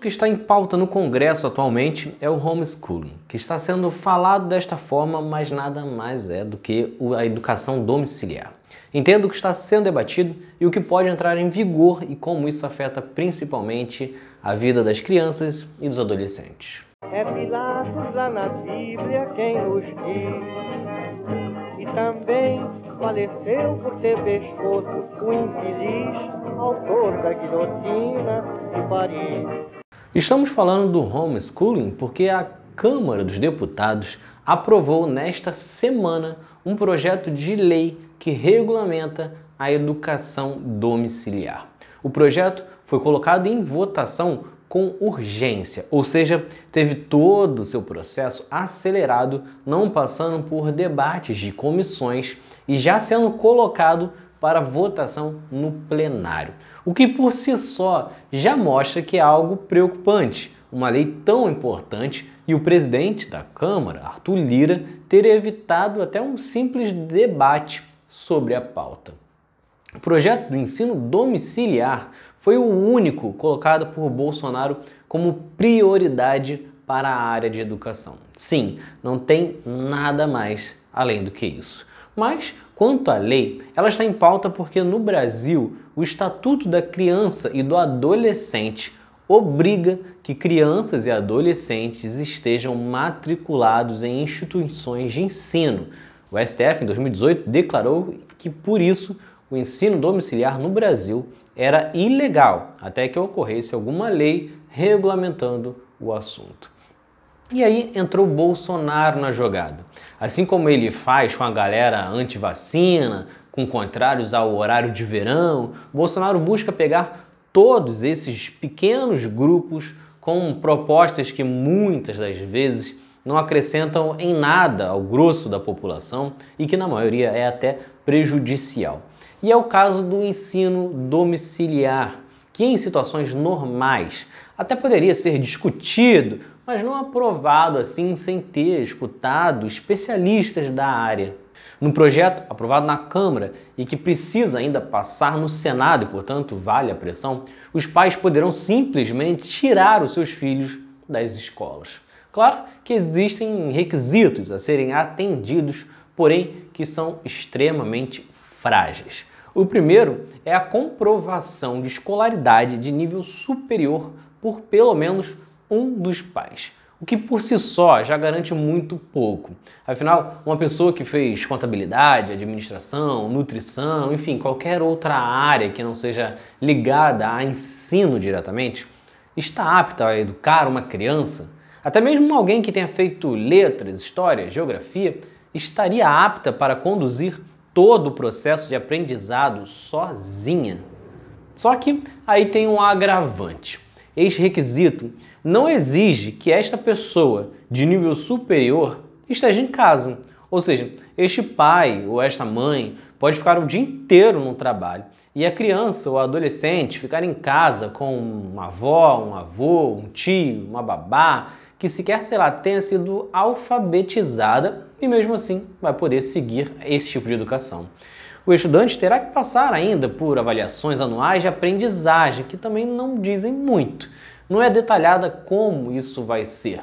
assunto que está em pauta no Congresso atualmente é o homeschooling, que está sendo falado desta forma, mas nada mais é do que a educação domiciliar. Entendo o que está sendo debatido e o que pode entrar em vigor e como isso afeta principalmente a vida das crianças e dos adolescentes. É Pilatos lá na Bíblia quem nos diz, e também faleceu por ter pescoço o infeliz autor da guilhotina de Paris. Estamos falando do homeschooling porque a Câmara dos Deputados aprovou nesta semana um projeto de lei que regulamenta a educação domiciliar. O projeto foi colocado em votação com urgência, ou seja, teve todo o seu processo acelerado, não passando por debates de comissões e já sendo colocado para votação no plenário. O que por si só já mostra que é algo preocupante. Uma lei tão importante e o presidente da Câmara, Arthur Lira, ter evitado até um simples debate sobre a pauta. O projeto do ensino domiciliar foi o único colocado por Bolsonaro como prioridade para a área de educação. Sim, não tem nada mais além do que isso. Mas, quanto à lei, ela está em pauta porque no Brasil o Estatuto da Criança e do Adolescente obriga que crianças e adolescentes estejam matriculados em instituições de ensino. O STF, em 2018, declarou que, por isso, o ensino domiciliar no Brasil era ilegal até que ocorresse alguma lei regulamentando o assunto. E aí entrou Bolsonaro na jogada. Assim como ele faz com a galera anti-vacina, com contrários ao horário de verão, Bolsonaro busca pegar todos esses pequenos grupos com propostas que muitas das vezes não acrescentam em nada ao grosso da população e que na maioria é até prejudicial. E é o caso do ensino domiciliar, que em situações normais até poderia ser discutido mas não aprovado assim sem ter escutado especialistas da área. No projeto aprovado na Câmara e que precisa ainda passar no Senado e, portanto, vale a pressão, os pais poderão simplesmente tirar os seus filhos das escolas. Claro que existem requisitos a serem atendidos, porém que são extremamente frágeis. O primeiro é a comprovação de escolaridade de nível superior por pelo menos um dos pais. O que por si só já garante muito pouco. Afinal, uma pessoa que fez contabilidade, administração, nutrição, enfim, qualquer outra área que não seja ligada a ensino diretamente, está apta a educar uma criança. Até mesmo alguém que tenha feito letras, história, geografia, estaria apta para conduzir todo o processo de aprendizado sozinha. Só que aí tem um agravante. Este requisito não exige que esta pessoa de nível superior esteja em casa. Ou seja, este pai ou esta mãe pode ficar o dia inteiro no trabalho e a criança ou adolescente ficar em casa com uma avó, um avô, um tio, uma babá, que sequer, sei lá, tenha sido alfabetizada e mesmo assim vai poder seguir esse tipo de educação. O estudante terá que passar ainda por avaliações anuais de aprendizagem, que também não dizem muito. Não é detalhada como isso vai ser.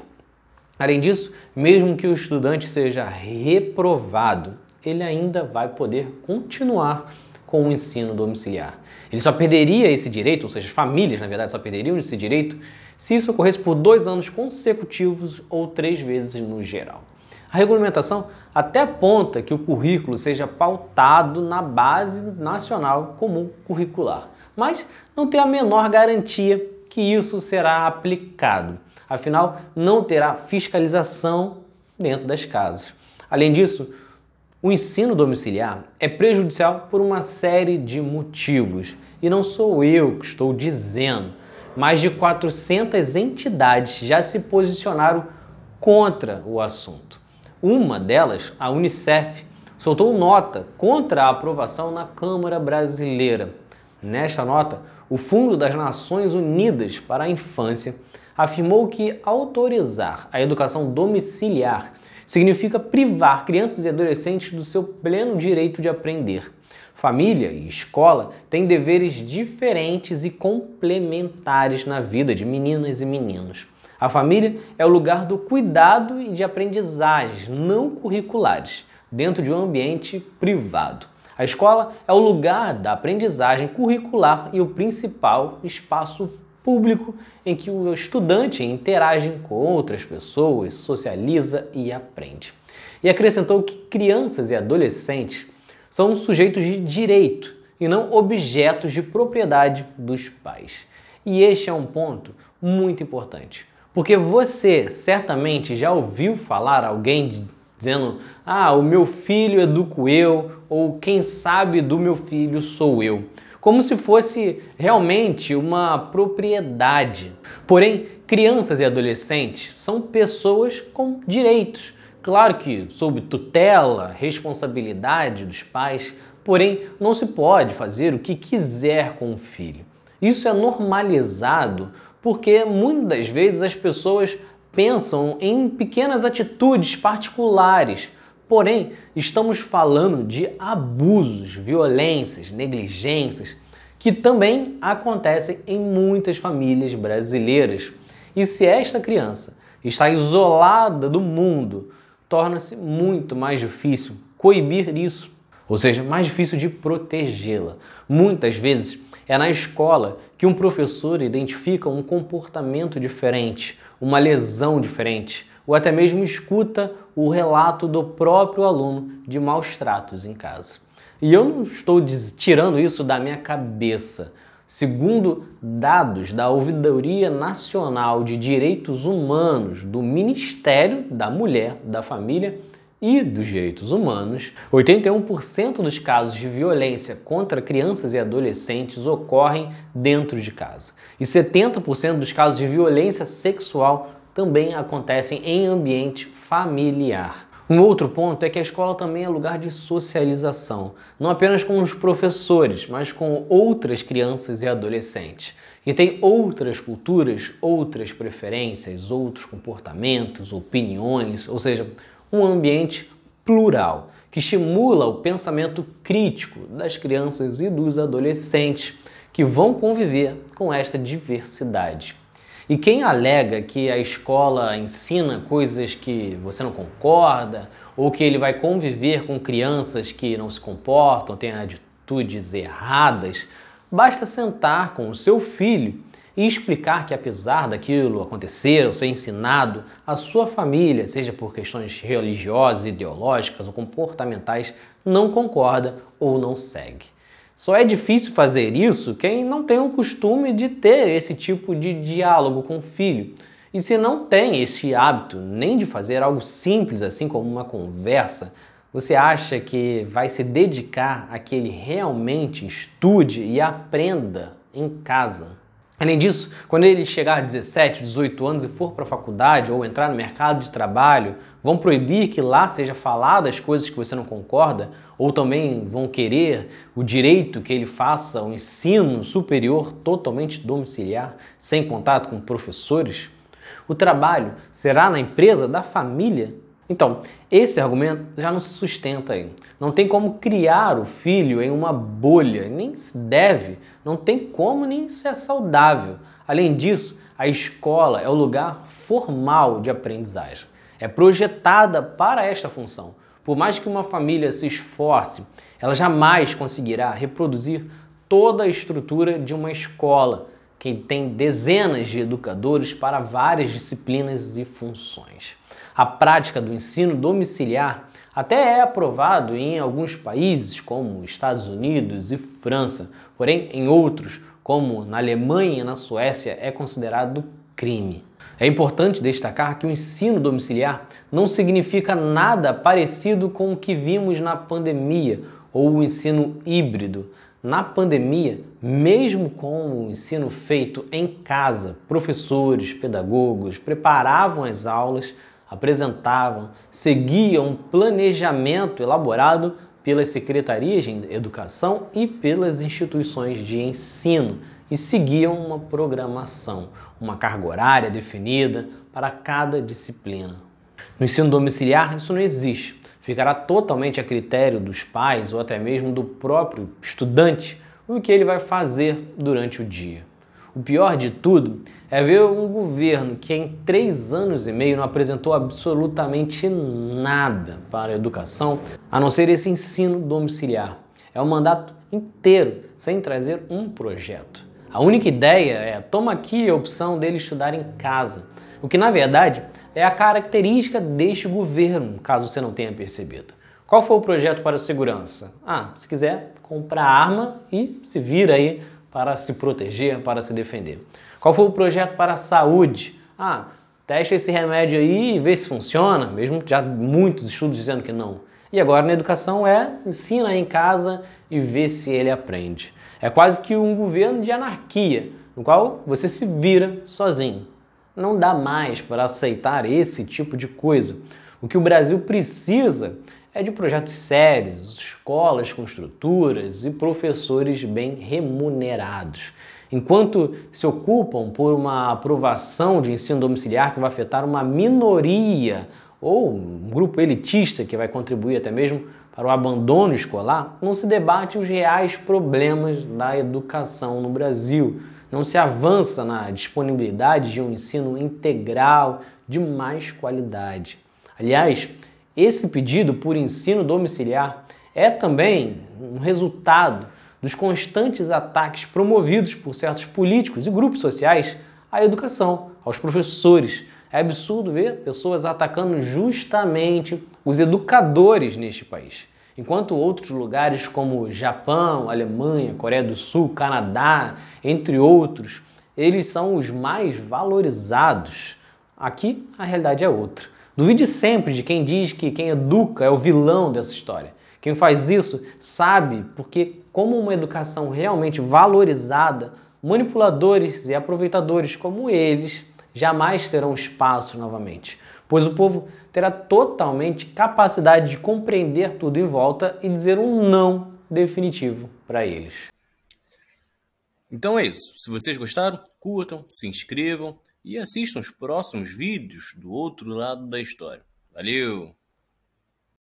Além disso, mesmo que o estudante seja reprovado, ele ainda vai poder continuar com o ensino domiciliar. Ele só perderia esse direito, ou seja, as famílias, na verdade, só perderiam esse direito se isso ocorresse por dois anos consecutivos ou três vezes no geral. A regulamentação até aponta que o currículo seja pautado na base nacional comum curricular, mas não tem a menor garantia que isso será aplicado. Afinal, não terá fiscalização dentro das casas. Além disso, o ensino domiciliar é prejudicial por uma série de motivos. E não sou eu que estou dizendo. Mais de 400 entidades já se posicionaram contra o assunto. Uma delas, a Unicef, soltou nota contra a aprovação na Câmara Brasileira. Nesta nota, o Fundo das Nações Unidas para a Infância afirmou que autorizar a educação domiciliar significa privar crianças e adolescentes do seu pleno direito de aprender. Família e escola têm deveres diferentes e complementares na vida de meninas e meninos. A família é o lugar do cuidado e de aprendizagens não curriculares dentro de um ambiente privado. A escola é o lugar da aprendizagem curricular e o principal espaço público em que o estudante interage com outras pessoas, socializa e aprende. E acrescentou que crianças e adolescentes são sujeitos de direito e não objetos de propriedade dos pais. E este é um ponto muito importante, porque você certamente já ouviu falar alguém dizendo: "Ah, o meu filho educo eu", ou quem sabe do meu filho sou eu, como se fosse realmente uma propriedade. Porém, crianças e adolescentes são pessoas com direitos Claro que sob tutela, responsabilidade dos pais, porém não se pode fazer o que quiser com o filho. Isso é normalizado porque muitas das vezes as pessoas pensam em pequenas atitudes particulares. Porém, estamos falando de abusos, violências, negligências que também acontecem em muitas famílias brasileiras. E se esta criança está isolada do mundo, torna-se muito mais difícil coibir isso, ou seja, mais difícil de protegê-la. Muitas vezes é na escola que um professor identifica um comportamento diferente, uma lesão diferente, ou até mesmo escuta o relato do próprio aluno de maus tratos em casa. E eu não estou tirando isso da minha cabeça. Segundo dados da Ouvidoria Nacional de Direitos Humanos do Ministério da Mulher, da Família e dos Direitos Humanos, 81% dos casos de violência contra crianças e adolescentes ocorrem dentro de casa. E 70% dos casos de violência sexual também acontecem em ambiente familiar. Um outro ponto é que a escola também é lugar de socialização, não apenas com os professores, mas com outras crianças e adolescentes, que têm outras culturas, outras preferências, outros comportamentos, opiniões, ou seja, um ambiente plural que estimula o pensamento crítico das crianças e dos adolescentes que vão conviver com esta diversidade. E quem alega que a escola ensina coisas que você não concorda, ou que ele vai conviver com crianças que não se comportam, têm atitudes erradas, basta sentar com o seu filho e explicar que apesar daquilo acontecer ou ser ensinado, a sua família, seja por questões religiosas, ideológicas ou comportamentais, não concorda ou não segue. Só é difícil fazer isso quem não tem o costume de ter esse tipo de diálogo com o filho. E se não tem esse hábito nem de fazer algo simples assim como uma conversa, você acha que vai se dedicar a que ele realmente estude e aprenda em casa? Além disso, quando ele chegar a 17, 18 anos e for para a faculdade ou entrar no mercado de trabalho, vão proibir que lá seja falado as coisas que você não concorda? Ou também vão querer o direito que ele faça o ensino superior totalmente domiciliar, sem contato com professores? O trabalho será na empresa da família então, esse argumento já não se sustenta aí. Não tem como criar o filho em uma bolha, nem se deve, não tem como, nem isso é saudável. Além disso, a escola é o lugar formal de aprendizagem. É projetada para esta função. Por mais que uma família se esforce, ela jamais conseguirá reproduzir toda a estrutura de uma escola que tem dezenas de educadores para várias disciplinas e funções. A prática do ensino domiciliar até é aprovado em alguns países, como Estados Unidos e França, porém em outros, como na Alemanha e na Suécia, é considerado crime. É importante destacar que o ensino domiciliar não significa nada parecido com o que vimos na pandemia ou o ensino híbrido. Na pandemia, mesmo com o ensino feito em casa, professores, pedagogos preparavam as aulas apresentavam, seguiam um planejamento elaborado pelas secretarias de educação e pelas instituições de ensino e seguiam uma programação, uma carga horária definida para cada disciplina. No ensino domiciliar, isso não existe. Ficará totalmente a critério dos pais ou até mesmo do próprio estudante o que ele vai fazer durante o dia. O pior de tudo é ver um governo que em três anos e meio não apresentou absolutamente nada para a educação, a não ser esse ensino domiciliar. É um mandato inteiro sem trazer um projeto. A única ideia é toma aqui a opção dele estudar em casa, o que na verdade é a característica deste governo, caso você não tenha percebido. Qual foi o projeto para a segurança? Ah, se quiser, comprar arma e se vira aí para se proteger, para se defender. Qual foi o projeto para a saúde? Ah, testa esse remédio aí e vê se funciona, mesmo já muitos estudos dizendo que não. E agora na educação é ensina em casa e vê se ele aprende. É quase que um governo de anarquia, no qual você se vira sozinho. Não dá mais para aceitar esse tipo de coisa. O que o Brasil precisa é de projetos sérios, escolas com estruturas e professores bem remunerados. Enquanto se ocupam por uma aprovação de ensino domiciliar que vai afetar uma minoria ou um grupo elitista que vai contribuir até mesmo para o abandono escolar, não se debate os reais problemas da educação no Brasil. Não se avança na disponibilidade de um ensino integral de mais qualidade. Aliás, esse pedido por ensino domiciliar é também um resultado dos constantes ataques promovidos por certos políticos e grupos sociais à educação, aos professores. É absurdo ver pessoas atacando justamente os educadores neste país. Enquanto outros lugares como Japão, Alemanha, Coreia do Sul, Canadá, entre outros, eles são os mais valorizados. Aqui a realidade é outra. Duvide sempre de quem diz que quem educa é o vilão dessa história. Quem faz isso sabe porque, como uma educação realmente valorizada, manipuladores e aproveitadores como eles jamais terão espaço novamente, pois o povo terá totalmente capacidade de compreender tudo em volta e dizer um não definitivo para eles. Então é isso. Se vocês gostaram, curtam, se inscrevam e assistam os próximos vídeos do outro lado da história. Valeu!